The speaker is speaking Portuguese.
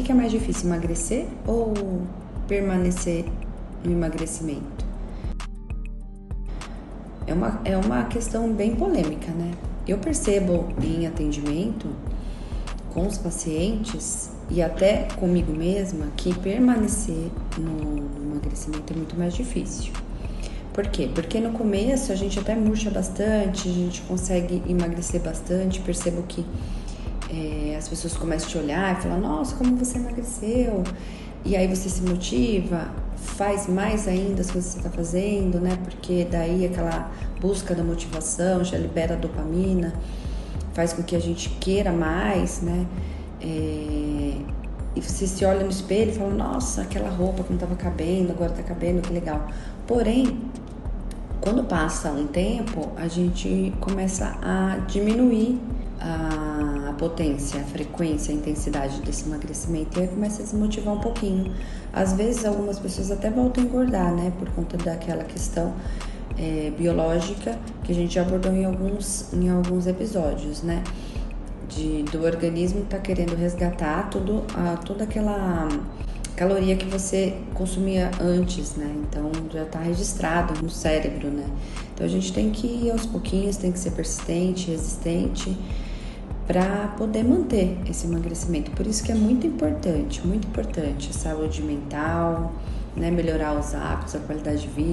O que é mais difícil, emagrecer ou permanecer no emagrecimento? É uma, é uma questão bem polêmica, né? Eu percebo em atendimento com os pacientes e até comigo mesma que permanecer no emagrecimento é muito mais difícil. Por quê? Porque no começo a gente até murcha bastante, a gente consegue emagrecer bastante, percebo que é, as pessoas começam a te olhar e falar, nossa, como você emagreceu. E aí você se motiva, faz mais ainda as coisas que você está fazendo, né? Porque daí aquela busca da motivação já libera dopamina, faz com que a gente queira mais, né? É, e você se olha no espelho e fala, nossa, aquela roupa que não estava cabendo, agora está cabendo, que legal. Porém, quando passa um tempo, a gente começa a diminuir a, potência, a frequência, a intensidade desse emagrecimento e aí começa a desmotivar um pouquinho. Às vezes, algumas pessoas até voltam a engordar, né, por conta daquela questão é, biológica que a gente já abordou em alguns, em alguns episódios, né, de, do organismo tá querendo resgatar tudo, a, toda aquela caloria que você consumia antes, né? Então já está registrado no cérebro, né? Então a gente tem que ir aos pouquinhos, tem que ser persistente, resistente para poder manter esse emagrecimento. Por isso que é muito importante, muito importante a saúde mental, né? Melhorar os hábitos, a qualidade de vida.